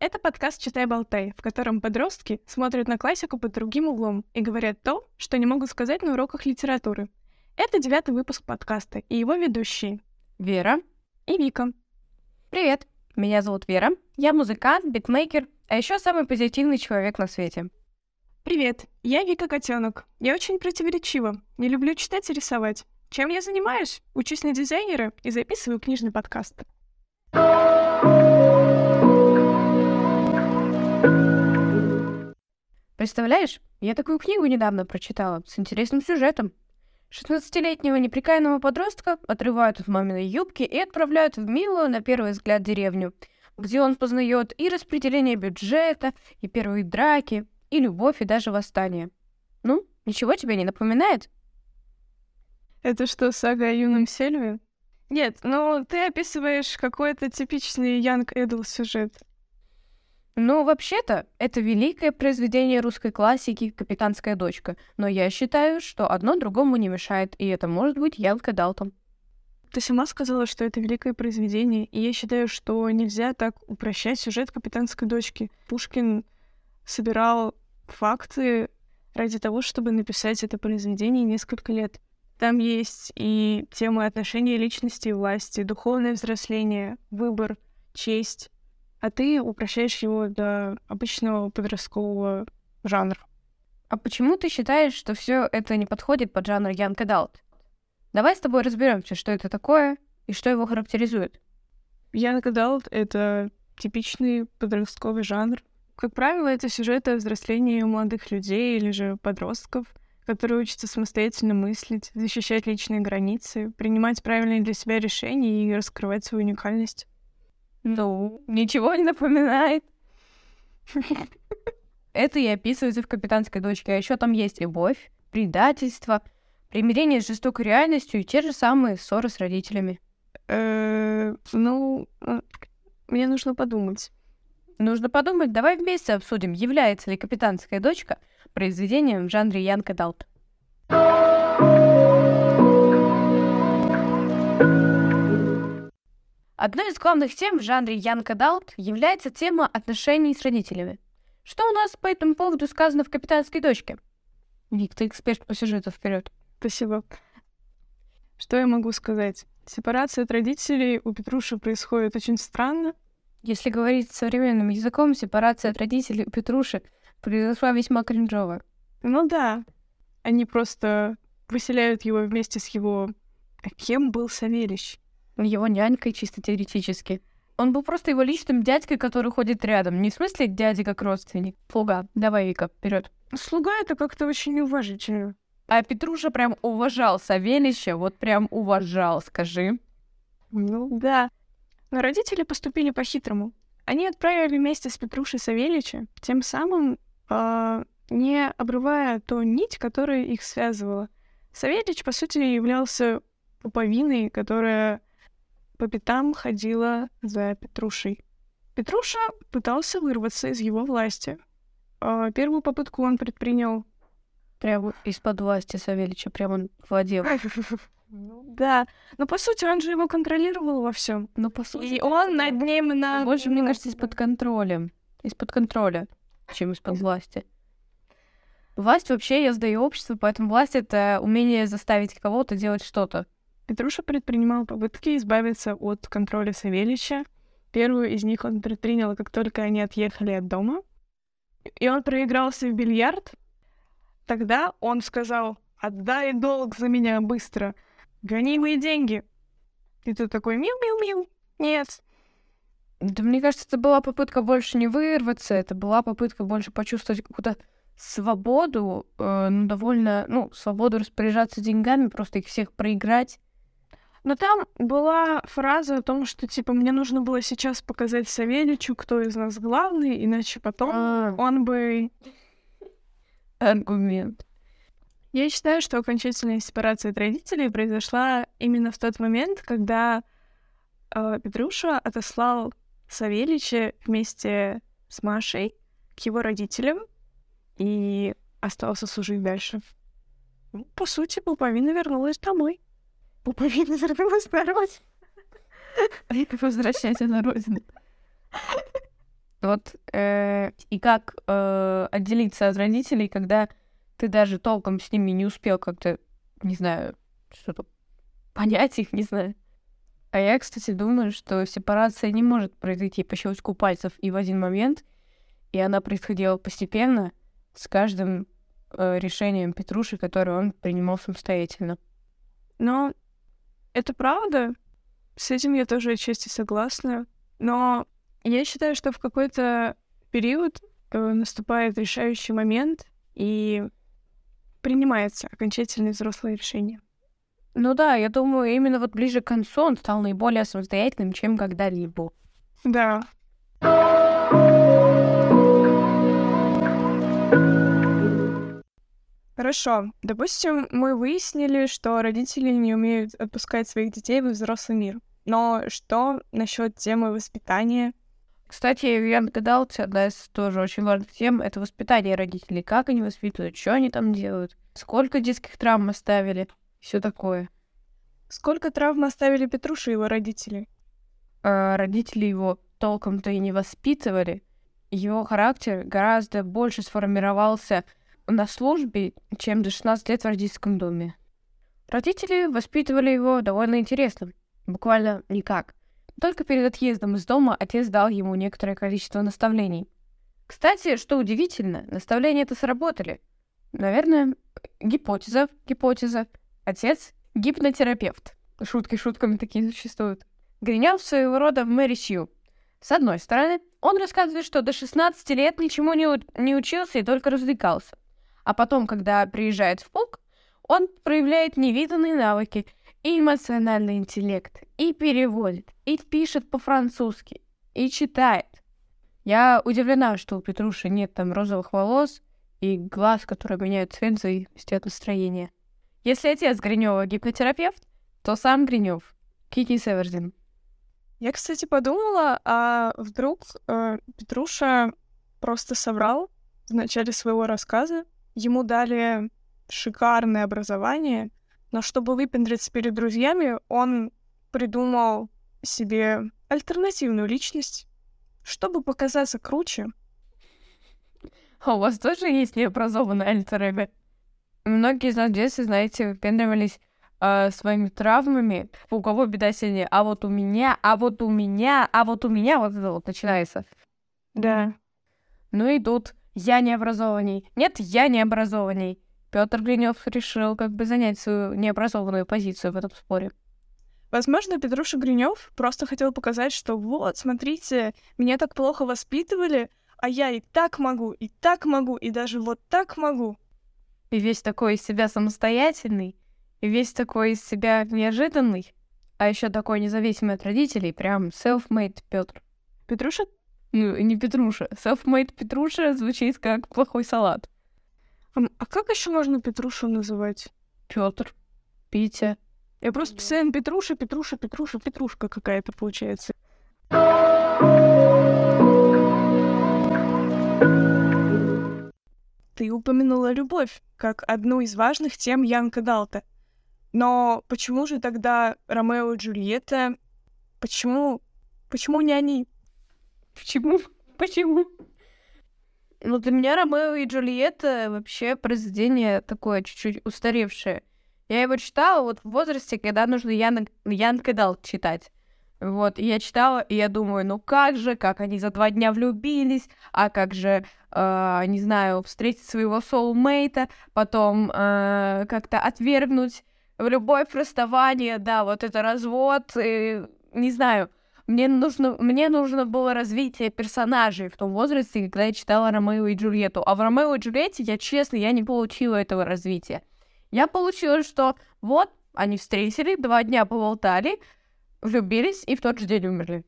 Это подкаст «Читай, болтай», в котором подростки смотрят на классику под другим углом и говорят то, что не могут сказать на уроках литературы. Это девятый выпуск подкаста и его ведущие Вера. и Вика. Привет. Меня зовут Вера. Я музыкант, битмейкер, а еще самый позитивный человек на свете. Привет, я Вика Котенок. Я очень противоречива. Не люблю читать и рисовать. Чем я занимаюсь? Учусь на дизайнера и записываю книжный подкаст. Представляешь, я такую книгу недавно прочитала с интересным сюжетом. 16-летнего неприкаянного подростка отрывают от маминой юбки и отправляют в милую, на первый взгляд, деревню, где он познает и распределение бюджета, и первые драки, и любовь, и даже восстание. Ну, ничего тебе не напоминает? Это что, сага о юном Сельве? Нет, ну ты описываешь какой-то типичный Young Adult сюжет. Ну, вообще-то, это великое произведение русской классики «Капитанская дочка», но я считаю, что одно другому не мешает, и это может быть Янка Далтон. Ты сама сказала, что это великое произведение, и я считаю, что нельзя так упрощать сюжет капитанской дочки. Пушкин собирал факты ради того, чтобы написать это произведение несколько лет. Там есть и темы отношений личности и власти, духовное взросление, выбор, честь. А ты упрощаешь его до обычного подросткового жанра. А почему ты считаешь, что все это не подходит под жанр Young Adult? Давай с тобой разберемся, что это такое и что его характеризует. Young Adult — это типичный подростковый жанр. Как правило, это сюжеты о взрослении у молодых людей или же подростков, которые учатся самостоятельно мыслить, защищать личные границы, принимать правильные для себя решения и раскрывать свою уникальность. Ну, ничего не напоминает. Это и описывается в «Капитанской дочке», а еще там есть любовь, предательство, примирение с жестокой реальностью и те же самые ссоры с родителями. Э, Ну, э, мне нужно подумать. Нужно подумать, давай вместе обсудим, является ли «Капитанская дочка» произведением в жанре Янка Далт. Одной из главных тем в жанре Янка Далт является тема отношений с родителями. Что у нас по этому поводу сказано в «Капитанской дочке»? Вик, ты эксперт по сюжету вперед. Спасибо. Что я могу сказать? Сепарация от родителей у Петруши происходит очень странно. Если говорить современным языком, сепарация от родителей у Петруши произошла весьма кринжово. Ну да, они просто выселяют его вместе с его... Кем был Савельич? Его нянькой чисто теоретически. Он был просто его личным дядькой, который ходит рядом. Не в смысле дяди как родственник. Слуга. Давай, Вика, вперед. Слуга это как-то очень неуважительно. А Петруша прям уважал Савельича, вот прям уважал, скажи. Ну да. Но родители поступили по-хитрому. Они отправили вместе с Петрушей Савельича, тем самым а, не обрывая ту нить, которая их связывала. Савельич, по сути, являлся пуповиной, которая по пятам ходила за Петрушей. Петруша пытался вырваться из его власти. А, Первую попытку он предпринял Прям из-под власти Савельича, прям он владел. Ну да, но по сути он же его контролировал во всем. Ну, по сути. И он над ним на... Больше, мне кажется, из-под контроля. Из-под контроля, чем из-под власти. Власть вообще я сдаю обществу, поэтому власть — это умение заставить кого-то делать что-то. Петруша предпринимал попытки избавиться от контроля Савельича. Первую из них он предпринял, как только они отъехали от дома. И он проигрался в бильярд. Тогда он сказал, отдай долг за меня быстро, гони мои деньги. И ты такой, мил-мил-мил, нет. Да мне кажется, это была попытка больше не вырваться, это была попытка больше почувствовать какую-то свободу, э, ну, довольно, ну, свободу распоряжаться деньгами, просто их всех проиграть. Но там была фраза о том, что, типа, мне нужно было сейчас показать Савельичу, кто из нас главный, иначе потом А. он бы... Аргумент. Я считаю, что окончательная сепарация от родителей произошла именно в тот момент, когда э, Петруша отослал Савельича вместе с Машей к его родителям и остался служить дальше. Ну, по сути, Пуповина вернулась домой. Пуповина вернулась домой. Возвращайся на родину. Вот э, и как э, отделиться от родителей, когда ты даже толком с ними не успел как-то, не знаю, что-то понять их, не знаю. А я, кстати, думаю, что сепарация не может произойти по щелчку пальцев и в один момент, и она происходила постепенно с каждым э, решением Петруши, которое он принимал самостоятельно. Но это правда. С этим я тоже отчасти согласна. Но я считаю, что в какой-то период э, наступает решающий момент и принимается окончательное взрослое решение. Ну да, я думаю, именно вот ближе к концу он стал наиболее самостоятельным, чем когда-либо. Да. Хорошо. Допустим, мы выяснили, что родители не умеют отпускать своих детей в взрослый мир. Но что насчет темы воспитания? Кстати, я догадался, одна из тоже очень важных тем — это воспитание родителей. Как они воспитывают, что они там делают, сколько детских травм оставили, все такое. Сколько травм оставили Петруша и его родители? А родители его толком-то и не воспитывали. Его характер гораздо больше сформировался на службе, чем до 16 лет в родительском доме. Родители воспитывали его довольно интересно, буквально никак. Только перед отъездом из дома отец дал ему некоторое количество наставлений. Кстати, что удивительно, наставления это сработали. Наверное, гипотеза, гипотеза. Отец — гипнотерапевт. Шутки шутками такие существуют. Гринев своего рода в Мэри Сью. С одной стороны, он рассказывает, что до 16 лет ничему не, не учился и только развлекался. А потом, когда приезжает в полк, он проявляет невиданные навыки и эмоциональный интеллект, и переводит, и пишет по-французски, и читает. Я удивлена, что у Петруши нет там розовых волос и глаз, которые меняют цвет в зависимости от настроения. Если отец Гринева гипнотерапевт, то сам Гринев Кити Севердин. Я, кстати, подумала, а вдруг э, Петруша просто соврал в начале своего рассказа. Ему дали шикарное образование, но чтобы выпендриться перед друзьями, он придумал себе альтернативную личность, чтобы показаться круче. А у вас тоже есть необразованный альтер Многие из нас в детстве, знаете, выпендривались э, своими травмами. У кого беда сильнее? А вот у меня, а вот у меня, а вот у меня вот это вот начинается. Да. Ну и тут я необразованней. Нет, я необразованней. Петр Гринев решил как бы занять свою необразованную позицию в этом споре. Возможно, Петруша Гринев просто хотел показать, что вот, смотрите, меня так плохо воспитывали, а я и так могу, и так могу, и даже вот так могу. И весь такой из себя самостоятельный, и весь такой из себя неожиданный, а еще такой независимый от родителей, прям self-made Петр. Петруша? Ну, не Петруша. Self-made Петруша звучит как плохой салат. А, а как еще можно Петрушу называть? Петр, Петя. Я просто постоянно Петруша, Петруша, Петруша, Петрушка какая-то получается. Ты упомянула любовь как одну из важных тем Янка Далта. Но почему же тогда Ромео и Джульетта? Почему? Почему не они? Почему? Почему? Ну, для меня Ромео и Джульетта вообще произведение такое чуть-чуть устаревшее. Я его читала вот в возрасте, когда нужно Ян, Ян Кадал читать. Вот, и я читала, и я думаю, ну как же, как они за два дня влюбились, а как же, э, не знаю, встретить своего соулмейта, потом э, как-то отвергнуть любовь, расставание, да, вот это развод, и, не знаю, мне нужно, мне нужно было развитие персонажей в том возрасте, когда я читала Ромео и Джульетту. А в Ромео и Джульетте, я честно, я не получила этого развития. Я получила, что вот, они встретили, два дня поболтали, влюбились и в тот же день умерли.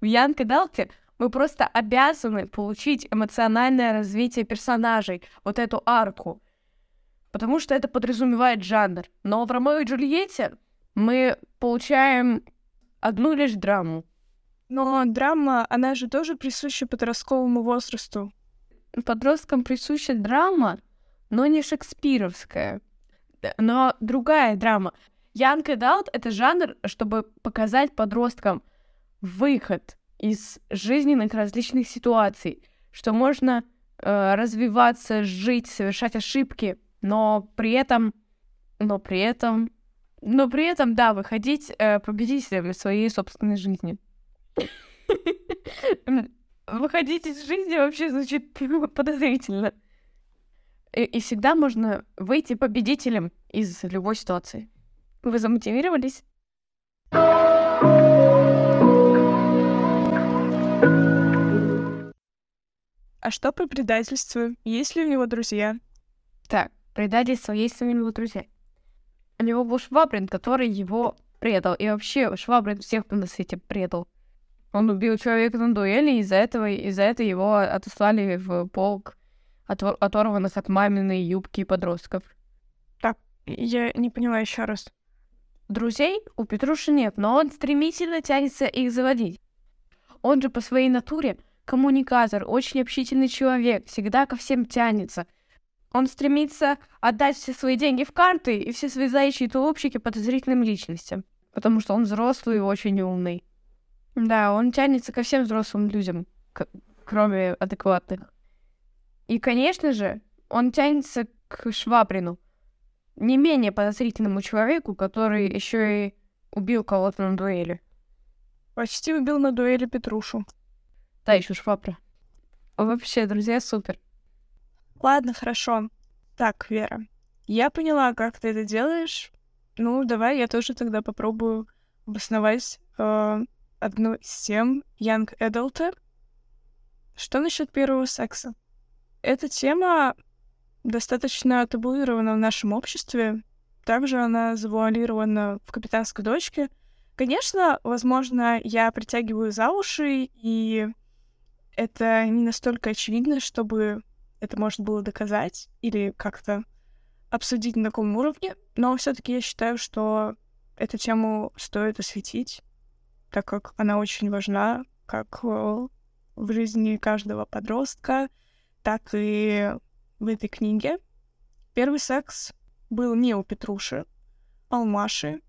В Янке Далте мы просто обязаны получить эмоциональное развитие персонажей, вот эту арку. Потому что это подразумевает жанр. Но в Ромео и Джульетте мы получаем одну лишь драму. Но драма, она же тоже присуща подростковому возрасту. Подросткам присуща драма, но не шекспировская, но другая драма. Янг Adult — это жанр, чтобы показать подросткам выход из жизненных различных ситуаций, что можно э, развиваться, жить, совершать ошибки, но при этом, но при этом, но при этом, да, выходить э, победителем из своей собственной жизни. Выходить из жизни вообще звучит подозрительно. И, и всегда можно выйти победителем из любой ситуации. Вы замотивировались? А что про предательство? Есть ли у него друзья? Так, предательство есть у него друзья? У него был Швабрин, который его предал. И вообще, Швабрин всех на свете предал. Он убил человека на дуэли, и из-за этого, из-за этого его отослали в полк отвор- оторванных от маминой юбки подростков. Так, я не поняла еще раз. Друзей у Петруши нет, но он стремительно тянется их заводить. Он же по своей натуре коммуникатор, очень общительный человек, всегда ко всем тянется. Он стремится отдать все свои деньги в карты и все свои заячьи тулупчики подозрительным личностям, потому что он взрослый и очень умный. Да, он тянется ко всем взрослым людям, кроме адекватных. И, конечно же, он тянется к Швабрину, не менее подозрительному человеку, который еще и убил кого-то на дуэли. Почти убил на дуэли Петрушу. Да, еще швабра. Вообще, друзья, супер. Ладно, хорошо. Так, Вера, я поняла, как ты это делаешь. Ну, давай я тоже тогда попробую обосновать э, одну из тем Young Adult. Что насчет первого секса? Эта тема достаточно табуирована в нашем обществе. Также она завуалирована в «Капитанской дочке». Конечно, возможно, я притягиваю за уши и это не настолько очевидно, чтобы это можно было доказать или как-то обсудить на таком уровне, но все-таки я считаю, что эту тему стоит осветить, так как она очень важна как в жизни каждого подростка, так и в этой книге. Первый секс был не у Петруши, а у Маши,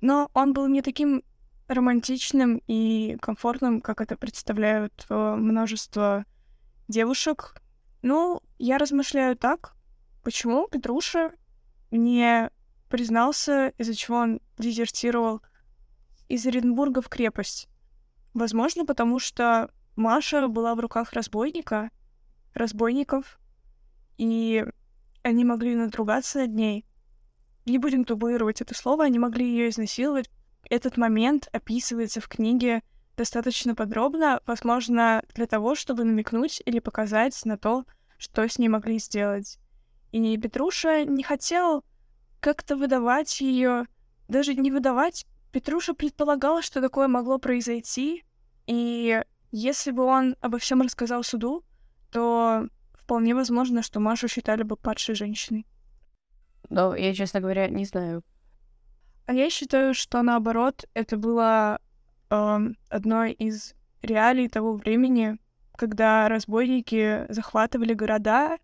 но он был не таким романтичным и комфортным, как это представляют э, множество девушек. Ну, я размышляю так, почему Петруша не признался, из-за чего он дезертировал из Оренбурга в крепость. Возможно, потому что Маша была в руках разбойника, разбойников, и они могли надругаться над ней. Не будем табуировать это слово, они могли ее изнасиловать, этот момент описывается в книге достаточно подробно, возможно, для того, чтобы намекнуть или показать на то, что с ней могли сделать. И Петруша не хотел как-то выдавать ее, даже не выдавать. Петруша предполагала, что такое могло произойти, и если бы он обо всем рассказал суду, то вполне возможно, что Машу считали бы падшей женщиной. Но я, честно говоря, не знаю, а я считаю, что наоборот, это было э, одной из реалий того времени, когда разбойники захватывали города,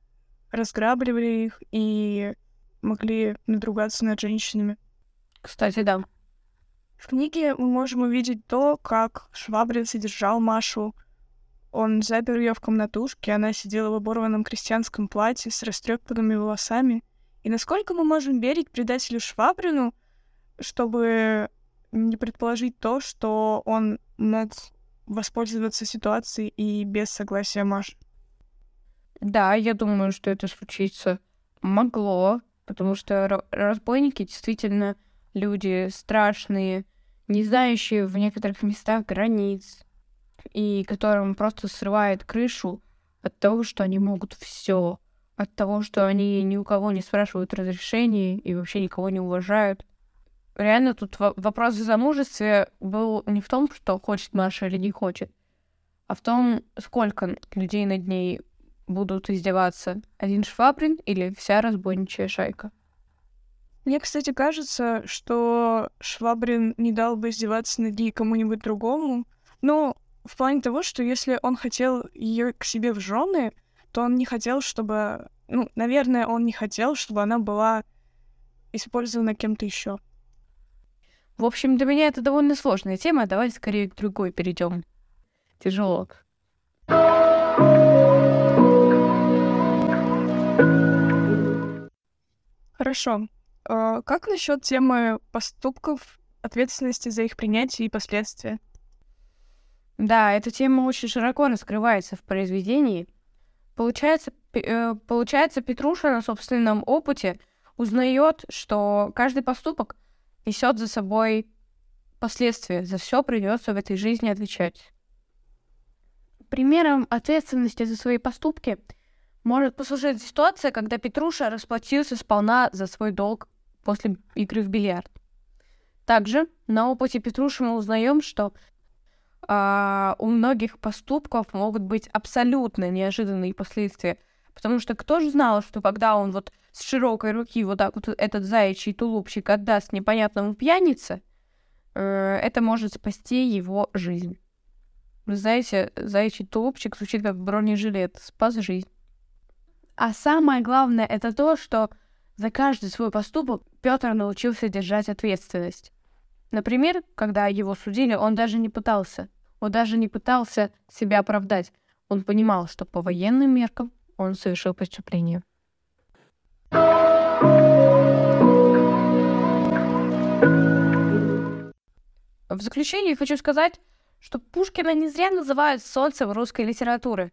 разграбливали их и могли надругаться над женщинами. Кстати, да. В книге мы можем увидеть то, как Швабрин содержал Машу. Он запер ее в комнатушке, она сидела в оборванном крестьянском платье с растрепанными волосами. И насколько мы можем верить предателю Швабрину, чтобы не предположить то, что он мог воспользоваться ситуацией и без согласия Маши. Да, я думаю, что это случиться могло, потому что разбойники действительно люди страшные, не знающие в некоторых местах границ, и которым просто срывает крышу от того, что они могут все, от того, что они ни у кого не спрашивают разрешения и вообще никого не уважают реально тут вопрос в замужестве был не в том, что хочет Маша или не хочет, а в том, сколько людей над ней будут издеваться. Один Швабрин или вся разбойничья шайка? Мне, кстати, кажется, что Швабрин не дал бы издеваться над ней кому-нибудь другому. Но в плане того, что если он хотел ее к себе в жены, то он не хотел, чтобы... Ну, наверное, он не хотел, чтобы она была использована кем-то еще. В общем, для меня это довольно сложная тема, давайте скорее к другой перейдем. тяжело. Хорошо. А как насчет темы поступков, ответственности за их принятие и последствия? Да, эта тема очень широко раскрывается в произведении. Получается, э, получается, Петруша на собственном опыте узнает, что каждый поступок несет за собой последствия. За все придется в этой жизни отвечать. Примером ответственности за свои поступки может послужить ситуация, когда Петруша расплатился сполна за свой долг после игры в бильярд. Также на опыте Петруши мы узнаем, что а, у многих поступков могут быть абсолютно неожиданные последствия. Потому что кто же знал, что когда он вот с широкой руки вот так вот этот заячий тулупчик отдаст непонятному пьянице, э, это может спасти его жизнь. Вы знаете, заячий тулупчик звучит как бронежилет, спас жизнь. А самое главное это то, что за каждый свой поступок Петр научился держать ответственность. Например, когда его судили, он даже не пытался. Он даже не пытался себя оправдать. Он понимал, что по военным меркам он совершил преступление. В заключение хочу сказать, что Пушкина не зря называют солнцем русской литературы.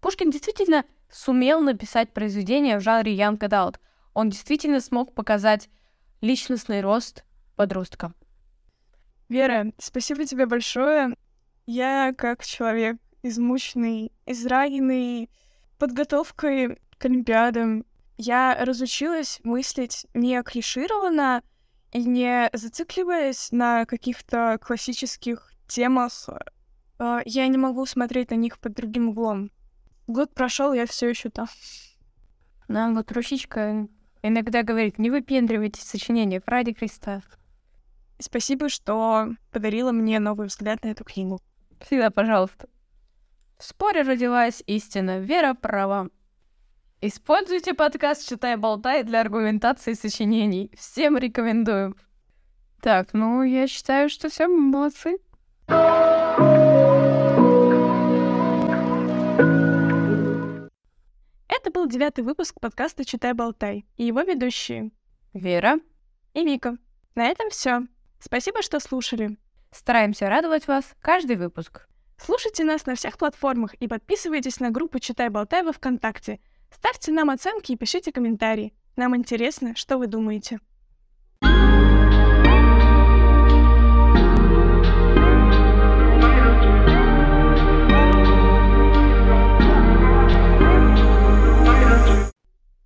Пушкин действительно сумел написать произведение в жанре Young Adult. Он действительно смог показать личностный рост подросткам. Вера, спасибо тебе большое. Я, как человек измученный, израненный подготовкой к Олимпиадам, я разучилась мыслить не клишированно и не зацикливаясь на каких-то классических темах. А, я не могу смотреть на них под другим углом. Год прошел, я все еще там. Нам вот ручичка иногда говорит, не выпендривайтесь сочинение ради Христа. Спасибо, что подарила мне новый взгляд на эту книгу. Всегда, пожалуйста. В споре родилась истина. Вера права. Используйте подкаст «Читай, болтай» для аргументации сочинений. Всем рекомендую. Так, ну, я считаю, что все, молодцы. Это был девятый выпуск подкаста «Читай, болтай» и его ведущие Вера и Вика. На этом все. Спасибо, что слушали. Стараемся радовать вас каждый выпуск. Слушайте нас на всех платформах и подписывайтесь на группу «Читай, болтай» во ВКонтакте. Ставьте нам оценки и пишите комментарии. Нам интересно, что вы думаете.